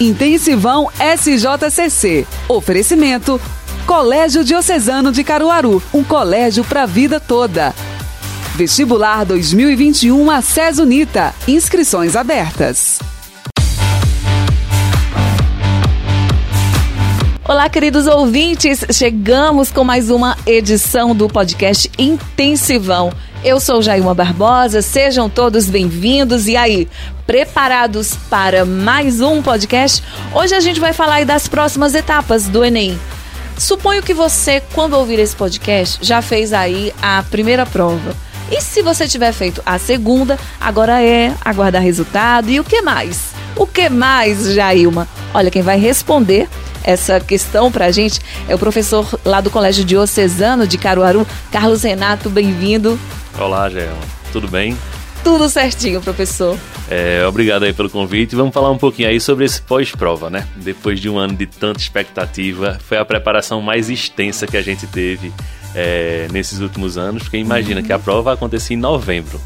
Intensivão SJCC. Oferecimento Colégio Diocesano de Caruaru, um colégio para a vida toda. Vestibular 2021 Acesso Unita. Inscrições abertas. Olá, queridos ouvintes. Chegamos com mais uma edição do podcast Intensivão. Eu sou Jailma Barbosa, sejam todos bem-vindos. E aí, preparados para mais um podcast? Hoje a gente vai falar das próximas etapas do Enem. Suponho que você, quando ouvir esse podcast, já fez aí a primeira prova. E se você tiver feito a segunda, agora é aguardar resultado. E o que mais? O que mais, Jailma? Olha, quem vai responder essa questão para a gente é o professor lá do Colégio Diocesano de Caruaru, Carlos Renato. Bem-vindo. Olá, Gelma. Tudo bem? Tudo certinho, professor. É, obrigado aí pelo convite. Vamos falar um pouquinho aí sobre esse pós-prova, né? Depois de um ano de tanta expectativa, foi a preparação mais extensa que a gente teve é, nesses últimos anos, porque imagina uhum. que a prova acontecia em novembro.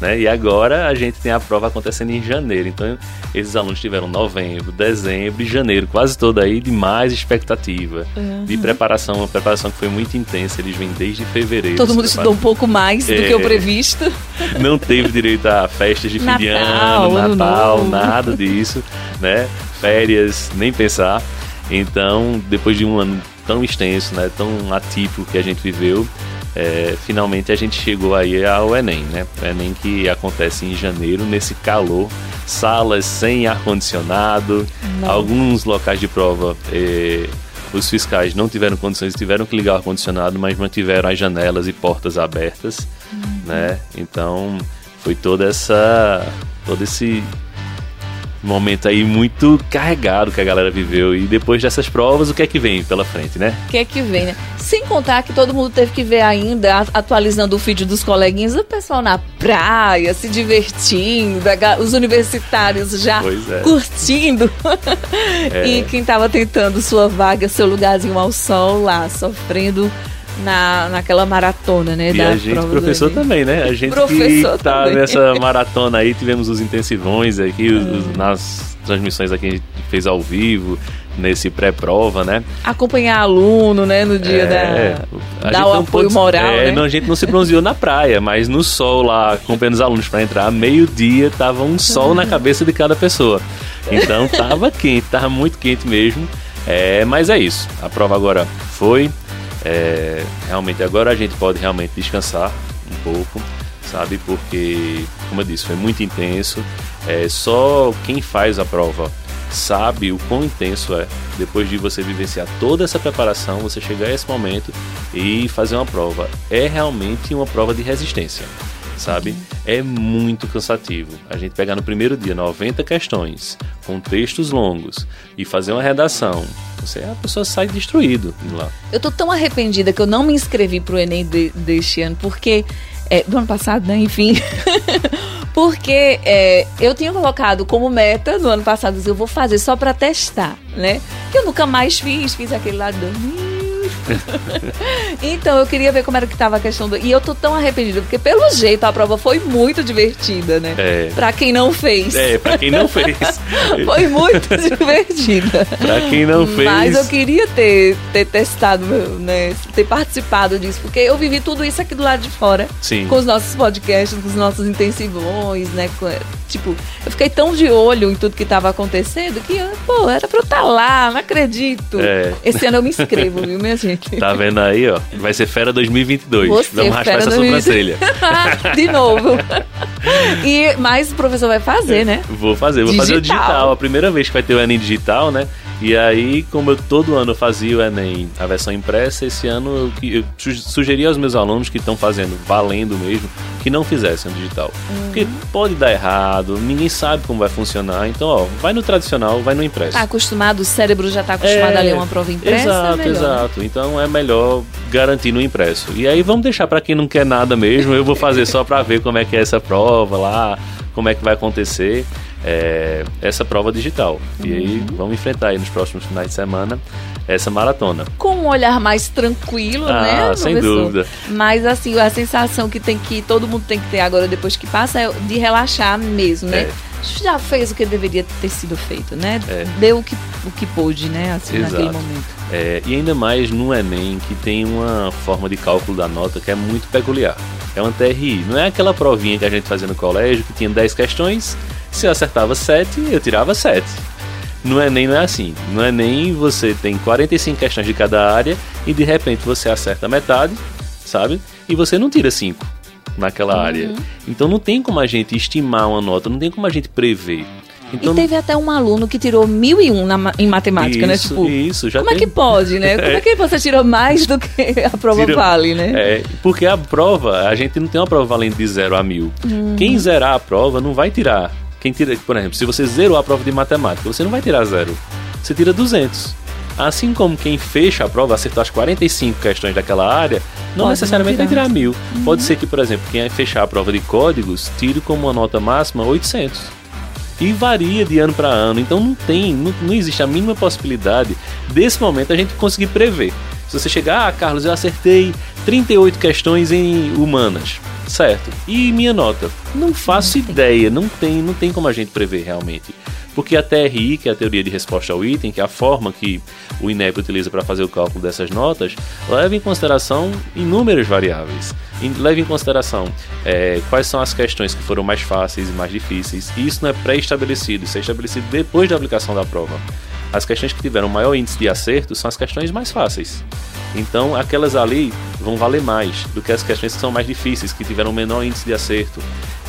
Né? E agora a gente tem a prova acontecendo em janeiro. Então, esses alunos tiveram novembro, dezembro e janeiro, quase todo aí de mais expectativa, uhum. de preparação, uma preparação que foi muito intensa. Eles vêm desde fevereiro. Todo mundo estudou um pouco mais é, do que o é. previsto. Não teve direito a festas de fim de ano, Natal, nada disso, né? Férias, nem pensar. Então, depois de um ano tão extenso, né, tão atípico que a gente viveu, é, finalmente a gente chegou aí ao Enem, né? O Enem que acontece em janeiro, nesse calor, salas sem ar-condicionado, alguns locais de prova. É, os fiscais não tiveram condições, tiveram que ligar o ar-condicionado, mas mantiveram as janelas e portas abertas, uhum. né? Então foi toda essa, todo esse momento aí muito carregado que a galera viveu. E depois dessas provas, o que é que vem pela frente, né? O que é que vem, né? Sem contar que todo mundo teve que ver ainda, atualizando o vídeo dos coleguinhas, o pessoal na praia, se divertindo, os universitários já é. curtindo. É. e quem estava tentando sua vaga, seu lugarzinho ao sol lá, sofrendo na, naquela maratona, né? E a gente, professor também, né? A gente professor que tá também. nessa maratona aí, tivemos os intensivões aqui, os, os, nas transmissões aqui a gente fez ao vivo, nesse pré-prova, né? Acompanhar aluno, né, no dia é, da dar o apoio pode, moral, é, né? não, a gente não se bronzeou na praia, mas no sol lá, acompanhando os alunos para entrar, meio-dia tava um sol na cabeça de cada pessoa. Então tava quente, tava muito quente mesmo. É, mas é isso. A prova agora foi, é, realmente agora a gente pode realmente descansar um pouco, sabe? Porque, como eu disse, foi muito intenso. É, só quem faz a prova sabe o quão intenso é. Depois de você vivenciar toda essa preparação, você chegar a esse momento e fazer uma prova. É realmente uma prova de resistência sabe? É muito cansativo. A gente pegar no primeiro dia 90 questões, com textos longos, e fazer uma redação. Você, a pessoa sai destruído lá. Eu tô tão arrependida que eu não me inscrevi pro Enem de, deste ano, porque. É, do ano passado, né? Enfim. porque é, eu tinha colocado como meta no ano passado, eu vou fazer só para testar, né? Que eu nunca mais fiz, fiz aquele lado do então, eu queria ver como era que tava a questão do. E eu tô tão arrependida, porque pelo jeito a prova foi muito divertida, né? É. Pra quem não fez. É, pra quem não fez. foi muito divertida. pra quem não fez. Mas eu queria ter, ter testado, né? Ter participado disso, porque eu vivi tudo isso aqui do lado de fora. Sim. Com os nossos podcasts, com os nossos intensivões, né? Tipo, eu fiquei tão de olho em tudo que tava acontecendo que, pô, era pra eu estar tá lá, não acredito. É. Esse ano eu me inscrevo, viu, minha gente? Tá vendo aí, ó? Vai ser Fera 2022. Você, Vamos raspar essa 2020... sobrancelha. de novo. E, mas o professor vai fazer, né? Vou fazer, vou digital. fazer o digital. A primeira vez que vai ter o Enem digital, né? E aí, como eu todo ano fazia o Enem, a versão impressa, esse ano eu, eu sugeri aos meus alunos que estão fazendo, valendo mesmo, que não fizessem o digital. Uhum. Porque pode dar errado, ninguém sabe como vai funcionar. Então, ó, vai no tradicional, vai no impresso. Tá acostumado, o cérebro já está acostumado é, a ler uma prova impressa. Exato, é melhor, exato. Então é melhor garantir no impresso. E aí vamos deixar para quem não quer nada mesmo, eu vou fazer só para ver como é que é essa prova lá, como é que vai acontecer é, essa prova digital. Uhum. E aí vamos enfrentar aí nos próximos finais de semana essa maratona. Com um olhar mais tranquilo, ah, né? Professor? Sem dúvida. Mas assim, a sensação que tem que todo mundo tem que ter agora depois que passa é de relaxar mesmo, né? É já fez o que deveria ter sido feito, né? É. Deu o que, o que pôde, né? Assim, Exato. naquele momento. É, e ainda mais no Enem, que tem uma forma de cálculo da nota que é muito peculiar. É uma TRI. Não é aquela provinha que a gente fazia no colégio, que tinha 10 questões, se eu acertava 7, eu tirava 7. No Enem não é assim. No Enem você tem 45 questões de cada área e de repente você acerta metade, sabe? E você não tira 5 naquela Uhum. área. Então não tem como a gente estimar uma nota, não tem como a gente prever. Então, e teve até um aluno que tirou 1001 na, ma- em matemática, né? isso, Tipo, isso, já como é tem- que pode, né? Como é que você tirou mais do que a prova Tira- vale, né? É, porque a prova, a gente não tem uma prova valendo de 0 a mil. Uhum. Quem zerar a prova não vai tirar. Quem tira, por exemplo, se você zerou a prova de matemática, você não vai tirar zero. Você tira 200. Assim como quem fecha a prova, acertou as 45 questões daquela área, não Pode necessariamente não vai tirar. mil. Pode ser que, por exemplo, quem fechar a prova de códigos, tire como uma nota máxima 800. E varia de ano para ano. Então não tem, não, não existe a mínima possibilidade desse momento a gente conseguir prever. Se você chegar, ah, Carlos, eu acertei 38 questões em humanas, certo? E minha nota? Não faço ideia, não tem, não tem como a gente prever realmente. Porque a TRI, que é a teoria de resposta ao item, que é a forma que o INEP utiliza para fazer o cálculo dessas notas, leva em consideração inúmeras variáveis. Leva em consideração é, quais são as questões que foram mais fáceis e mais difíceis. E isso não é pré-estabelecido, isso é estabelecido depois da aplicação da prova. As questões que tiveram maior índice de acerto são as questões mais fáceis. Então, aquelas ali vão valer mais do que as questões que são mais difíceis, que tiveram menor índice de acerto.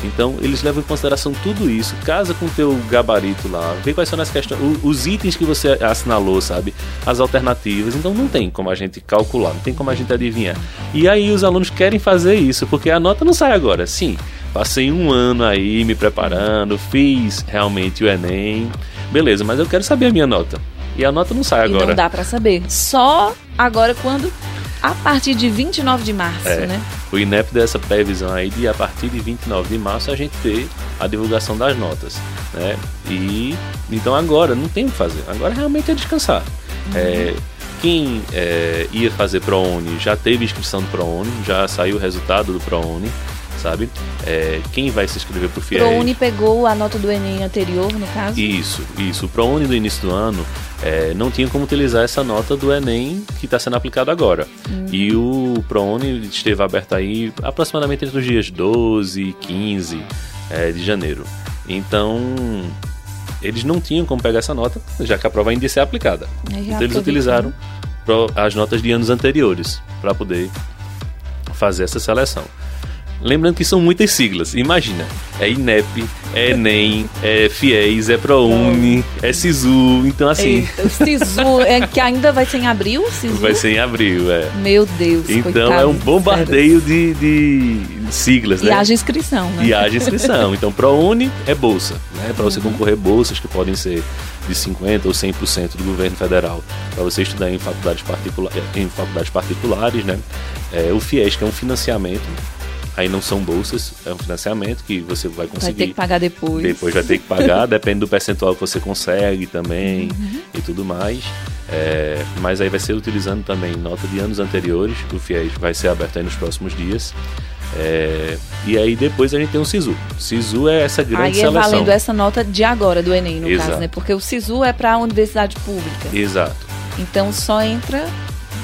Então, eles levam em consideração tudo isso, casa com o teu gabarito lá, vê quais são as questões, os itens que você assinalou, sabe? As alternativas. Então, não tem como a gente calcular, não tem como a gente adivinhar. E aí, os alunos querem fazer isso, porque a nota não sai agora. Sim, passei um ano aí me preparando, fiz realmente o Enem, beleza, mas eu quero saber a minha nota. E a nota não sai E agora. não dá pra saber. Só agora quando a partir de 29 de março, É. né? O INEP deu essa previsão aí de a partir de 29 de março a gente ter a divulgação das notas, né? E então agora não tem o que fazer. Agora realmente é descansar. É, quem é, ia fazer ProUni já teve inscrição do ProUni, já saiu o resultado do ProUni, sabe? É, quem vai se inscrever pro FIES? ProUni pegou a nota do Enem anterior, no caso. Isso, isso. O ProUni do início do ano é, não tinha como utilizar essa nota do Enem que está sendo aplicado agora. E o ProUni esteve aberto aí aproximadamente entre os dias 12 e 15 é, de janeiro. Então, eles não tinham como pegar essa nota, já que a prova ainda ia ser aplicada. Então, eles utilizaram as notas de anos anteriores para poder fazer essa seleção. Lembrando que são muitas siglas. Imagina, é INEP, é ENEM, é FIES, é ProUni, é SISU. Então, assim, Eita, o Sisu, é, que ainda vai ser em abril, Sisu? vai ser em abril, é. Meu Deus, Então coitado, é um bombardeio de, de siglas, sério. né? E haja inscrição, né? E haja inscrição. Então, ProUni é bolsa, né? Para você concorrer bolsas que podem ser de 50 ou 100% do governo federal, para você estudar em faculdades particulares, em faculdades particulares, né? É, o FIES que é um financiamento, aí não são bolsas, é um financiamento que você vai Vai conseguir ter que pagar depois. depois vai ter que pagar, depende do percentual que você consegue também Uhum. e tudo mais. É, mas aí vai ser utilizando também nota de anos anteriores, o FIES vai ser aberto aí nos próximos dias. É, e aí depois a gente tem o SISU. SISU é essa grande Aí é seleção. valendo essa nota de agora do Enem, no Exato. caso, né? Porque o Sisu é para a universidade pública. Exato. Então só entra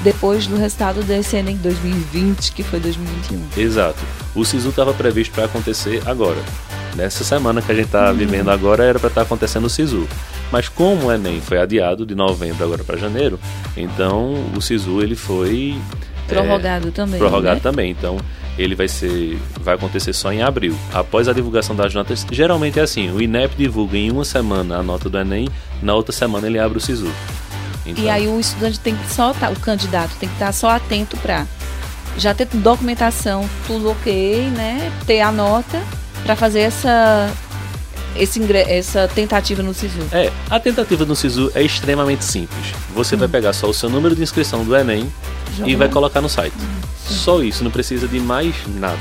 depois do resultado desse Enem 2020, que foi 2021. Exato. O SISU estava previsto para acontecer agora. Nessa semana que a gente está vivendo agora era para estar acontecendo o SISU. Mas como o Enem foi adiado de novembro agora para janeiro, então o SISU ele foi é, Prorrogado também. prorrogado né? também. Então ele vai ser vai acontecer só em abril. Após a divulgação das notas, geralmente é assim, o INEP divulga em uma semana a nota do Enem, na outra semana ele abre o SISU. Então, E aí o estudante tem que só tá, o candidato tem que estar só atento para já ter documentação, tudo ok, né? Ter a nota para fazer essa esse essa tentativa no SISU. É, a tentativa no SISU é extremamente simples. Você vai pegar só o seu número de inscrição do Enem Joga e vai colocar no site. Só isso, não precisa de mais nada.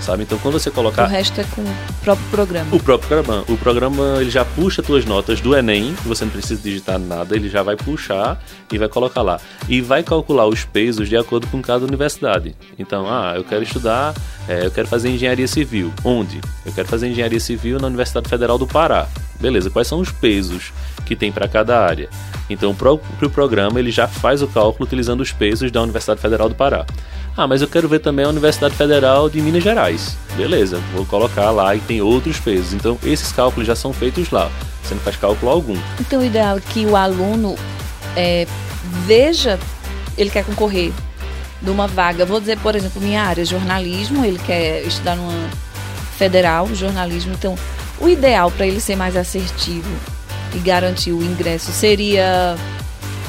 Sabe? Então quando você colocar... O resto é com o próprio programa. O próprio programa. O programa ele já puxa tuas notas do Enem, você não precisa digitar nada, ele já vai puxar e vai colocar lá. E vai calcular os pesos de acordo com cada universidade. Então, ah, eu quero estudar, é, eu quero fazer engenharia civil. Onde? Eu quero fazer engenharia civil na Universidade Federal do Pará. Beleza, quais são os pesos que tem para cada área? Então, o pro programa, ele já faz o cálculo utilizando os pesos da Universidade Federal do Pará. Ah, mas eu quero ver também a Universidade Federal de Minas Gerais. Beleza, vou colocar lá e tem outros pesos. Então, esses cálculos já são feitos lá. Você não faz cálculo algum. Então, o ideal é que o aluno é, veja, ele quer concorrer numa vaga. Vou dizer, por exemplo, minha área, jornalismo, ele quer estudar numa federal, jornalismo. Então, o ideal para ele ser mais assertivo e garantir o ingresso seria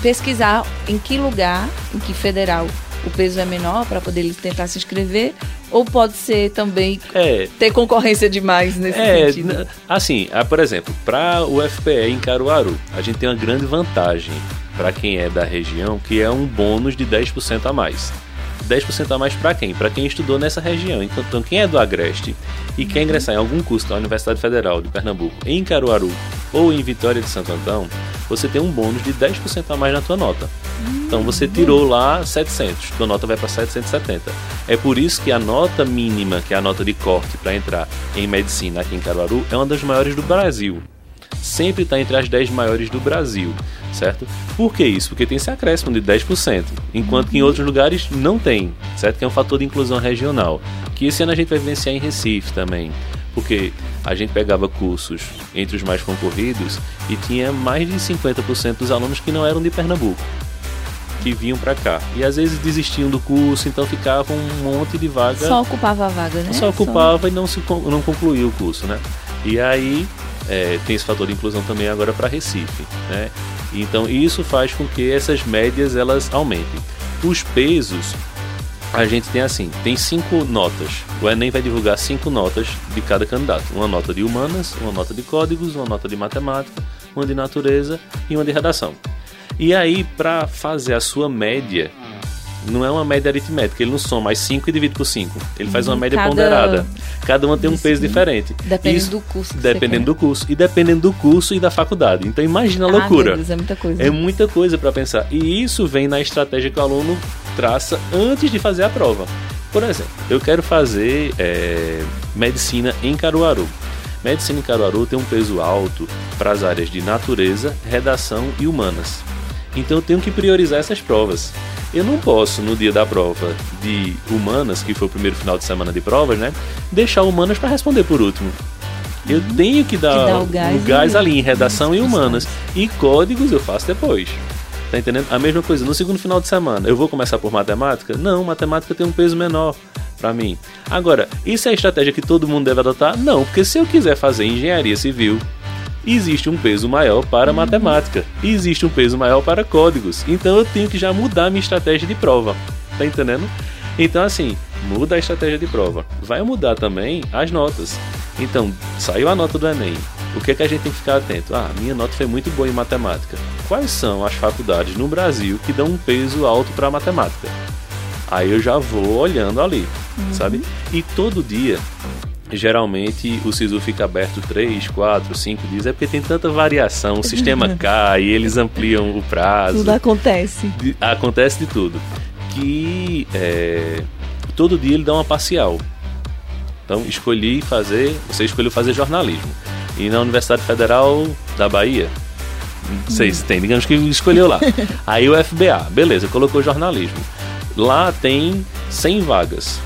pesquisar em que lugar, em que federal o peso é menor para poder ele tentar se inscrever ou pode ser também é, ter concorrência demais nesse é, sentido? Assim, por exemplo, para o FPE em Caruaru, a gente tem uma grande vantagem para quem é da região, que é um bônus de 10% a mais. 10% a mais para quem? Para quem estudou nessa região. Então, então, quem é do Agreste e quer ingressar em algum curso da Universidade Federal de Pernambuco em Caruaru ou em Vitória de Santo Antão, você tem um bônus de 10% a mais na tua nota. Então você tirou lá 700, tua nota vai para 770. É por isso que a nota mínima, que é a nota de corte para entrar em medicina aqui em Caruaru, é uma das maiores do Brasil. Sempre está entre as 10 maiores do Brasil certo? Por que isso? Porque tem esse acréscimo de 10%, enquanto que em outros lugares não tem, certo? Que é um fator de inclusão regional, que esse ano a gente vai vivenciar em Recife também, porque a gente pegava cursos entre os mais concorridos e tinha mais de 50% dos alunos que não eram de Pernambuco que vinham para cá. E às vezes desistiam do curso, então ficava um monte de vaga. Só ocupava a vaga, né? Só ocupava Só... e não, se, não concluía o curso, né? E aí é, tem esse fator de inclusão também agora para Recife, né? Então isso faz com que essas médias elas aumentem. Os pesos a gente tem assim, tem cinco notas. O Enem vai divulgar cinco notas de cada candidato. Uma nota de humanas, uma nota de códigos, uma nota de matemática, uma de natureza e uma de redação. E aí, para fazer a sua média, não é uma média aritmética, ele não soma mais 5 e divide por 5. Ele faz uma média Cada... ponderada. Cada uma tem um peso diferente. Dependendo Isso, do curso. Dependendo do curso. E dependendo do curso e da faculdade. Então imagina a ah, loucura. Deus, é muita coisa. É muita coisa para pensar. E isso vem na estratégia que o aluno traça antes de fazer a prova. Por exemplo, eu quero fazer é, medicina em Caruaru. Medicina em Caruaru tem um peso alto para as áreas de natureza, redação e humanas. Então eu tenho que priorizar essas provas. Eu não posso, no dia da prova de humanas, que foi o primeiro final de semana de provas, né? Deixar humanas para responder por último. Eu uhum. tenho que dar, que o gás, o gás ali em redação e humanas. E códigos eu faço depois. Tá entendendo? A mesma coisa, no segundo final de semana, eu vou começar por matemática? Não, matemática tem um peso menor para mim. Agora, isso é a estratégia que todo mundo deve adotar? Não, porque se eu quiser fazer engenharia civil, existe um peso maior para matemática, existe um peso maior para códigos. Então eu tenho que já mudar minha estratégia de prova. Tá entendendo? Então assim, muda a estratégia de prova. Vai mudar também as notas. Então, saiu a nota do Enem. O que é que a gente tem que ficar atento? Ah, minha nota foi muito boa em matemática. Quais são as faculdades no Brasil que dão um peso alto para matemática? Aí eu já vou olhando ali, uhum. sabe? E todo dia geralmente o SISU fica aberto 3, 4, 5 dias, é porque tem tanta variação, o sistema cai, eles ampliam o prazo. Tudo acontece. De, acontece de tudo. Que é, todo dia ele dá uma parcial. Então escolhi fazer, você escolheu fazer jornalismo. E na Universidade Federal da Bahia, não sei se tem, digamos que escolheu lá. Aí o FBA, beleza, colocou jornalismo. Lá tem 100 vagas.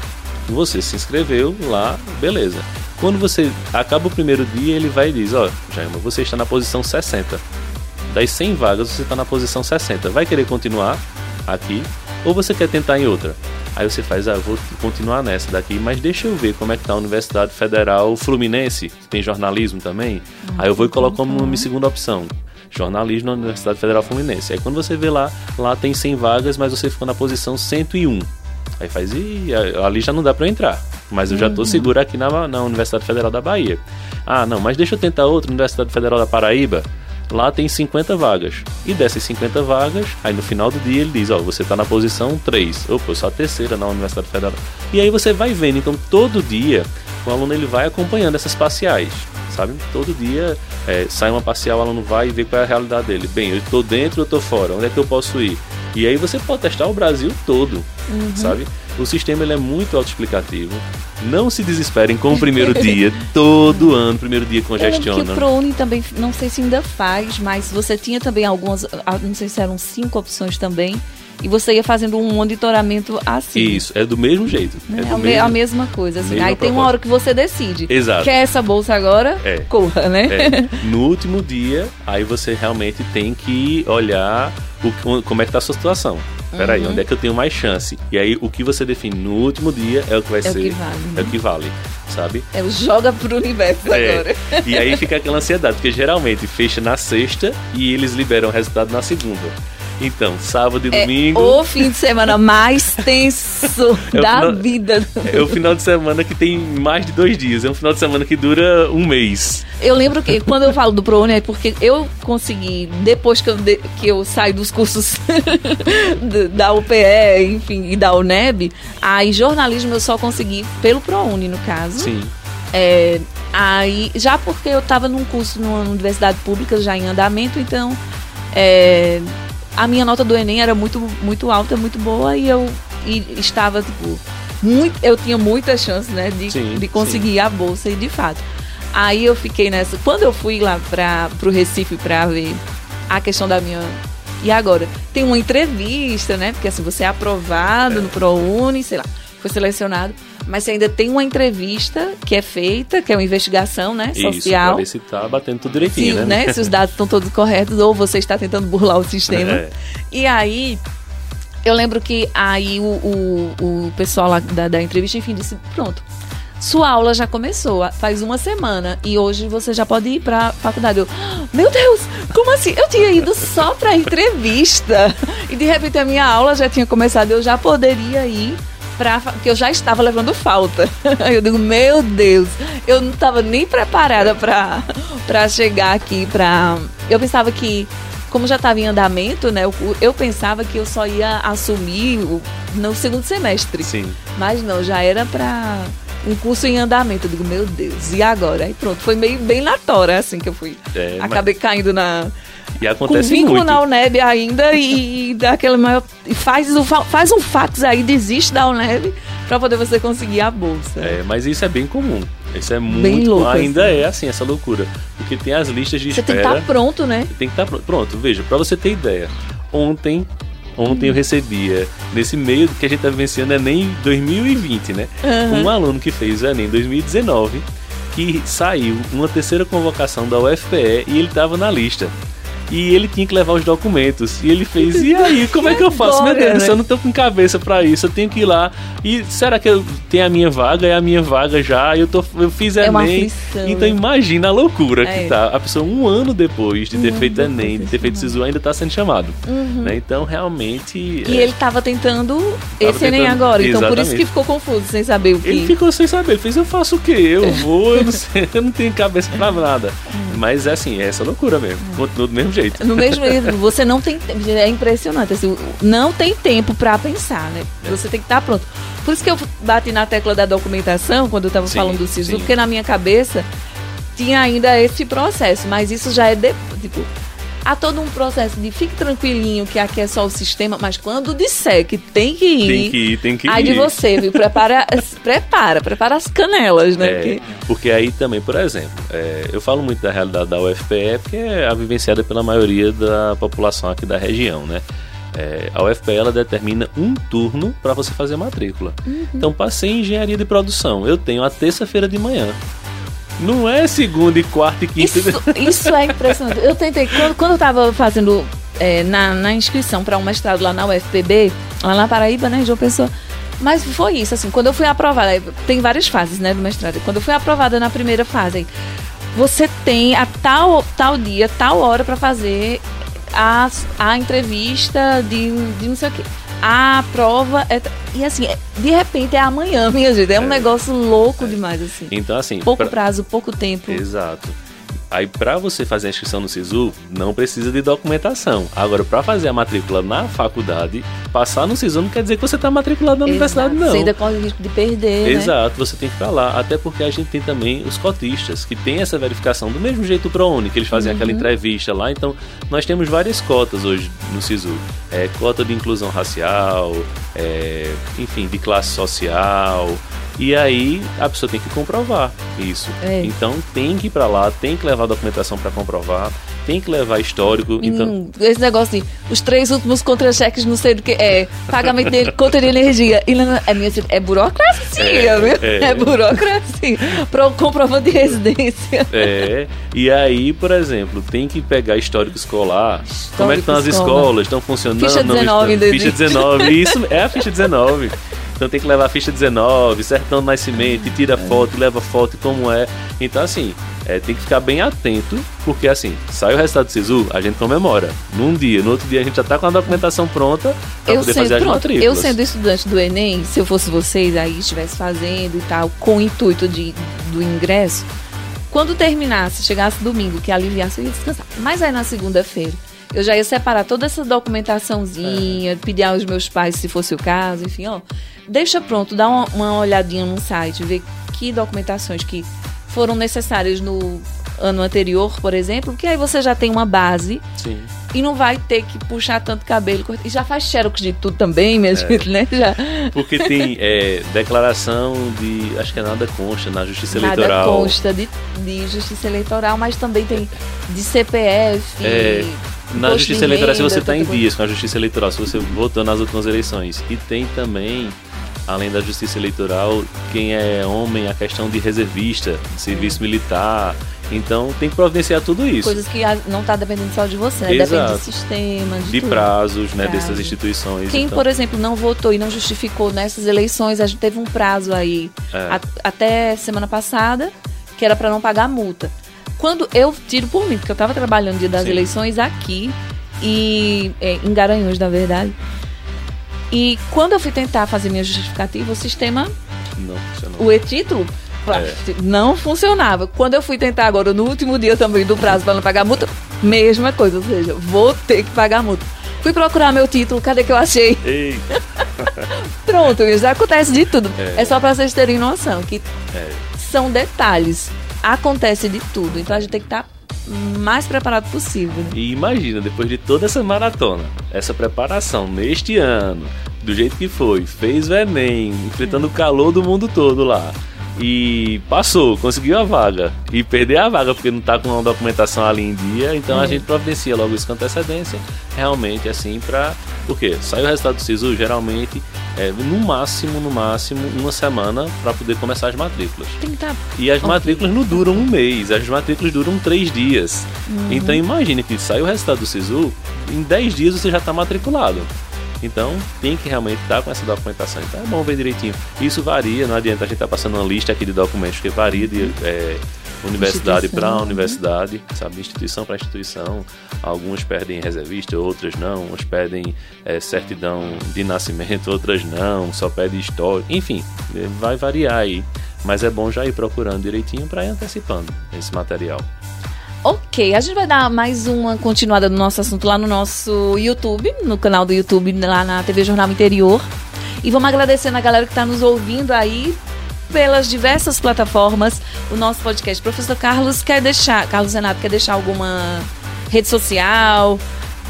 Você se inscreveu lá, beleza. Quando você acaba o primeiro dia, ele vai e diz: Ó, Jaima, você está na posição 60. Das 100 vagas, você está na posição 60. Vai querer continuar aqui? Ou você quer tentar em outra? Aí você faz, ah, vou continuar nessa daqui, mas deixa eu ver como é que tá a Universidade Federal Fluminense, que tem jornalismo também. Aí eu vou e coloco como minha segunda opção. Jornalismo na Universidade Federal Fluminense. Aí quando você vê lá, lá tem 100 vagas, mas você ficou na posição 101. Aí faz, e ali já não dá para entrar. Mas eu já tô uhum. seguro aqui na, na Universidade Federal da Bahia. Ah, não, mas deixa eu tentar outra, Universidade Federal da Paraíba. lá tem 50 vagas. E dessas 50 vagas, aí no final do dia ele diz, ó, você está na posição 3. Opa, eu sou a terceira na Universidade Federal. E aí você vai vendo, então todo dia o aluno ele vai acompanhando essas parciais, sabe? Todo dia é, sai uma parcial, o aluno vai e vê qual é a realidade dele. Bem, eu estou dentro, eu estou fora, onde é que eu posso ir? E aí você pode testar o Brasil todo, uhum. sabe? O sistema ele é muito autoexplicativo. Não se desesperem com o primeiro dia. Todo ano, primeiro dia congestiona. Eu que o ProUni também, não sei se ainda faz, mas você tinha também algumas, ah, não sei se eram cinco opções também. E você ia fazendo um monitoramento assim. Isso, é do mesmo jeito. É, é mesmo, a mesma coisa. Assim. Aí tem uma hora que você decide. Exato. Quer essa bolsa agora? É. Corra, né? É. No último dia, aí você realmente tem que olhar o, como é que tá a sua situação. Peraí, uhum. onde é que eu tenho mais chance? E aí, o que você define no último dia é o que vai é ser. O que vale, né? É o que vale, sabe? É o joga pro universo é. agora. E aí fica aquela ansiedade, porque geralmente fecha na sexta e eles liberam o resultado na segunda. Então, sábado e é domingo. O fim de semana mais tenso é da final, vida. É o final de semana que tem mais de dois dias. É um final de semana que dura um mês. Eu lembro que quando eu falo do ProUni é porque eu consegui, depois que eu, que eu saí dos cursos da UPE, enfim, e da UNEB, aí jornalismo eu só consegui pelo ProUni, no caso. Sim. É, aí, já porque eu estava num curso numa universidade pública já em andamento, então é, a minha nota do Enem era muito, muito alta, muito boa e eu e estava, tipo, muito, eu tinha muita chance, né, de, sim, de conseguir sim. a bolsa e de fato. Aí eu fiquei nessa. Quando eu fui lá para o Recife para ver a questão da minha. E agora? Tem uma entrevista, né? Porque assim, você é aprovado é. no ProUni, sei lá, foi selecionado mas você ainda tem uma entrevista que é feita, que é uma investigação, né, social. Isso, pra ver se tá batendo tudo direitinho, Sim, né? né? Se os dados estão todos corretos ou você está tentando burlar o sistema. É. E aí, eu lembro que aí o, o, o pessoal lá da, da entrevista, enfim, disse, pronto, sua aula já começou faz uma semana e hoje você já pode ir para faculdade. Eu, meu Deus, como assim? Eu tinha ido só para entrevista e de repente a minha aula já tinha começado, eu já poderia ir pra, que eu já estava levando falta. Eu digo, meu Deus, eu não estava nem preparada para chegar aqui. Pra... Eu pensava que, como já estava em andamento, né? Eu, eu, pensava que eu só ia assumir no segundo semestre. Sim. Mas não, já era para um curso em andamento. Eu digo, meu Deus, e agora? Aí pronto, foi meio bem na tora, assim que eu fui. É, Acabei mas... caindo na e acontece com vínculo muito. na UNEB ainda e, e dá aquele maior. Faz, faz um fax aí, desiste da UNEB para poder você conseguir a bolsa. É, mas isso é bem comum. Isso é muito. Louco, ainda assim. é assim, essa loucura. Porque tem as listas de você espera. Você tem que estar tá pronto, né? Tem que estar tá pronto. Pronto, veja, para você ter ideia. Ontem Ontem eu recebia, nesse meio que a gente está vivenciando é nem 2020, né? Uhum. Um aluno que fez o Enem 2019, que saiu uma terceira convocação da UFPE e ele estava na lista e ele tinha que levar os documentos. E ele fez, e aí, como é que eu faço? Meu Deus, né? eu não tô com cabeça para isso, eu tenho que ir lá. E será que eu tenho a minha vaga? É a minha vaga já, eu, tô, eu fiz é Enem. Então né? imagina a loucura é. que tá. A pessoa um ano depois de ter um feito Enem, de ter feito SISU, ainda tá sendo chamado. Uhum. Né? Então, realmente... E é... ele tava tentando tava esse tentando... Enem agora, então Exatamente. por isso que ficou confuso, sem saber o que... Ele ficou sem saber, ele fez, eu faço o quê? Eu vou, eu não sei, eu não tenho cabeça pra nada. Uhum. Mas é assim, é essa loucura mesmo. Continua do mesmo jeito. No mesmo jeito, você não tem. É impressionante, assim, não tem tempo para pensar, né? É. Você tem que estar tá pronto. Por isso que eu bati na tecla da documentação quando eu estava falando do SISU, porque na minha cabeça tinha ainda esse processo, mas isso já é de, tipo, há todo um processo de fique tranquilinho que aqui é só o sistema, mas quando disser que tem que ir, tem que ir, tem que ir. Aí de você, viu? Prepara, prepara, prepara as canelas, né? É, porque... porque... aí também, por exemplo, é, eu falo muito da realidade da UFPE, porque é a vivenciada pela maioria da população aqui da região, né? É, a UFPE ela determina um turno para você fazer matrícula. Uhum. Então, passei em engenharia de produção. Eu tenho a terça-feira de manhã. Não é segunda e quarta e quinta. Isso, isso é impressionante. Eu tentei, quando, quando eu estava fazendo é, na, na inscrição para um mestrado lá na UFPB, lá na Paraíba, né, João Pessoa. Mas foi isso, assim, quando eu fui aprovada, tem várias fases, né, do mestrado. Quando eu fui aprovada na primeira fase, você tem a tal, tal dia, tal hora para fazer a, a entrevista de, de não sei o quê a prova é. E assim, é, de repente é amanhã, minha gente. É um é. negócio louco é. demais, assim. Então, assim. Pouco pra... prazo, pouco tempo. Exato. Aí para você fazer a inscrição no SISU, não precisa de documentação. Agora, para fazer a matrícula na faculdade, passar no SISU não quer dizer que você está matriculado na Exato. universidade, não. Você ainda corre o risco de perder, né? Exato, você tem que estar lá. Até porque a gente tem também os cotistas, que tem essa verificação do mesmo jeito pro ProUni, que eles fazem Uhum. aquela entrevista lá. Então, nós temos várias cotas hoje no SISU. É, cota de inclusão racial, é, enfim, de classe social. E aí a pessoa tem que comprovar isso. É. Então tem que ir pra lá, tem que levar documentação para comprovar, tem que levar histórico. Então, Hum, esse negócio de os três últimos contra-cheques, não sei do que é, pagamento de conta de energia. E não- é, minha, é burocracia, É, viu? é. É, burocracia. Pro comprovante de residência. É, e aí, por exemplo, tem que pegar histórico escolar. Como é que estão as escolas? Estão funcionando? Ficha Não 19 estão? ainda Ficha 19, isso é a ficha 19. Então tem que levar a ficha 19, certão do nascimento, e tira foto, leva foto, como é. Então, assim, é, tem que ficar bem atento, porque assim, sai o resultado do SISU, a gente comemora. Num dia, no outro dia a gente já tá com a documentação pronta para Eu poder sendo, fazer as pronto, matrículas. eu sendo estudante do Enem, se eu fosse vocês aí, estivesse fazendo e tal, com o intuito de, do ingresso, quando terminasse, chegasse domingo, que aliviasse, eu ia descansar. Mas aí na segunda-feira, eu já ia separar toda essa documentaçãozinha, pedir aos meus pais, se fosse o caso, enfim, ó. Deixa pronto, dá uma, uma olhadinha no site, ver que documentações que foram necessárias no ano anterior, por exemplo, que aí você já tem uma base Sim. e não vai ter que puxar tanto cabelo. E já faz xerox de tudo também, É. minha gente, né? Já. Porque tem é, declaração de. Acho que é nada consta na Justiça Nada Eleitoral. consta de, de justiça eleitoral, mas também tem de CPF. É, Na Justiça de Eleitoral, se você está em dias com a Justiça Eleitoral, se você votou nas últimas eleições. E tem também, além da Justiça Eleitoral, quem é homem, a questão de reservista, de serviço militar. Então tem que providenciar tudo isso. Coisas que não está dependendo só de você, né? Depende Exato. do sistema, de, de tudo. prazos, né, Prazo. dessas instituições. Quem, então, por exemplo, não votou e não justificou nessas eleições, a gente teve um prazo aí é, a- até semana passada, que era para não pagar multa. Quando eu tiro por mim, porque eu estava trabalhando no dia das Sim. eleições aqui e é, em Garanhuns, na verdade. E quando eu fui tentar fazer minha justificativa, o sistema, não funcionou. o e-título, É. não funcionava. Quando eu fui tentar agora, no último dia também do prazo para não pagar multa, mesma coisa, ou seja, vou ter que pagar multa. Fui procurar meu título, cadê que eu achei? Ei, Pronto, já acontece de tudo. É. É, só para vocês terem noção que é, são detalhes. Acontece de tudo. Então a gente tem que estar mais preparado possível. né? E imagina, depois de toda essa maratona, essa preparação neste ano, do jeito que foi, fez o Enem, enfrentando o calor do mundo todo lá. E passou, conseguiu a vaga. E perder a vaga porque não tá com uma documentação ali em dia. Então a É. gente providencia logo isso com antecedência. Realmente, assim, pra. Por quê? Sai o resultado do SISU, geralmente, é, no máximo, no máximo, uma semana para poder começar as matrículas. Tem que estar. E as Ok. matrículas não duram um mês, as matrículas duram três dias. Uhum. Então imagine que sai o resultado do SISU, em 10 dias você já está matriculado. Então tem que realmente estar com essa documentação. Então é bom ver direitinho. Isso varia, não adianta a gente estar passando uma lista aqui de documentos, porque varia de é, universidade para né? universidade, sabe? Instituição para instituição. Algumas pedem reservista, outras não. Umas pedem é, certidão de nascimento, outras não. Só pede história. Enfim, é, vai variar aí. Mas é bom já ir procurando direitinho para ir antecipando esse material. Ok, a gente vai dar mais uma continuada no nosso assunto lá no nosso YouTube, no canal do YouTube, lá na TV Jornal Interior. E vamos agradecendo a galera que está nos ouvindo aí pelas diversas plataformas. O nosso podcast. Professor Carlos quer deixar, Carlos Renato quer deixar alguma rede social?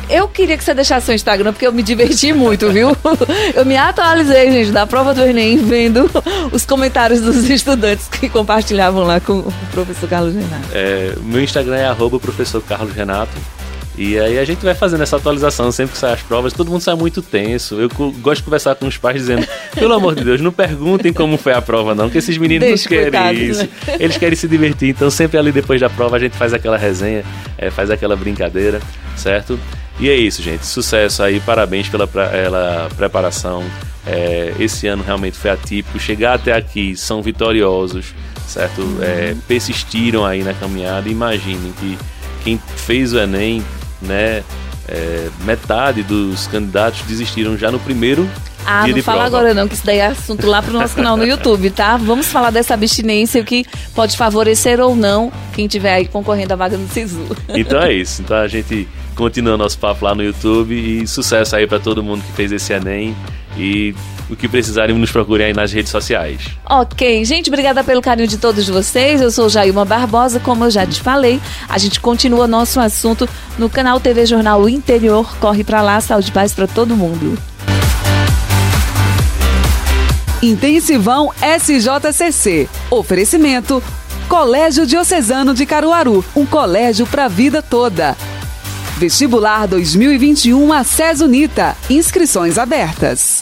Eu queria que você deixasse seu Instagram, porque eu me diverti muito, viu? Eu me atualizei, gente, da prova do Enem, vendo os comentários dos estudantes que compartilhavam lá com o professor Carlos Renato. É, meu Instagram é arroba professor Carlos Renato. E aí a gente vai fazendo essa atualização sempre que sai as provas. Todo mundo sai muito tenso. Eu gosto de conversar com os pais dizendo: pelo amor de Deus, não perguntem como foi a prova, não, que esses meninos Deixa, não querem coitados, isso. né? Eles querem se divertir. Então, sempre ali depois da prova, a gente faz aquela resenha, é, faz aquela brincadeira, certo? E é isso, gente. Sucesso aí, parabéns pela, pela preparação. É, esse ano realmente foi atípico. Chegar até aqui são vitoriosos, certo? É, persistiram aí na caminhada. Imaginem que quem fez o Enem, né? é, metade dos candidatos desistiram já no primeiro Ah, não fala prova. agora não, que isso daí é assunto lá pro nosso canal no YouTube, tá? Vamos falar dessa abstinência, o que pode favorecer ou não quem tiver aí concorrendo à vaga no SISU. Então é isso. Então a gente continua nosso papo lá no YouTube e sucesso aí para todo mundo que fez esse Enem e o que precisarem nos procurem aí nas redes sociais. Ok, gente, obrigada pelo carinho de todos vocês. Eu sou Jailma Barbosa, como eu já te falei. A gente continua nosso assunto no canal TV Jornal Interior. Corre pra lá, saúde e paz pra todo mundo. Intensivão SJCC. Oferecimento: Colégio Diocesano de Caruaru, um colégio para a vida toda. Vestibular 2021 a Unita. Inscrições abertas.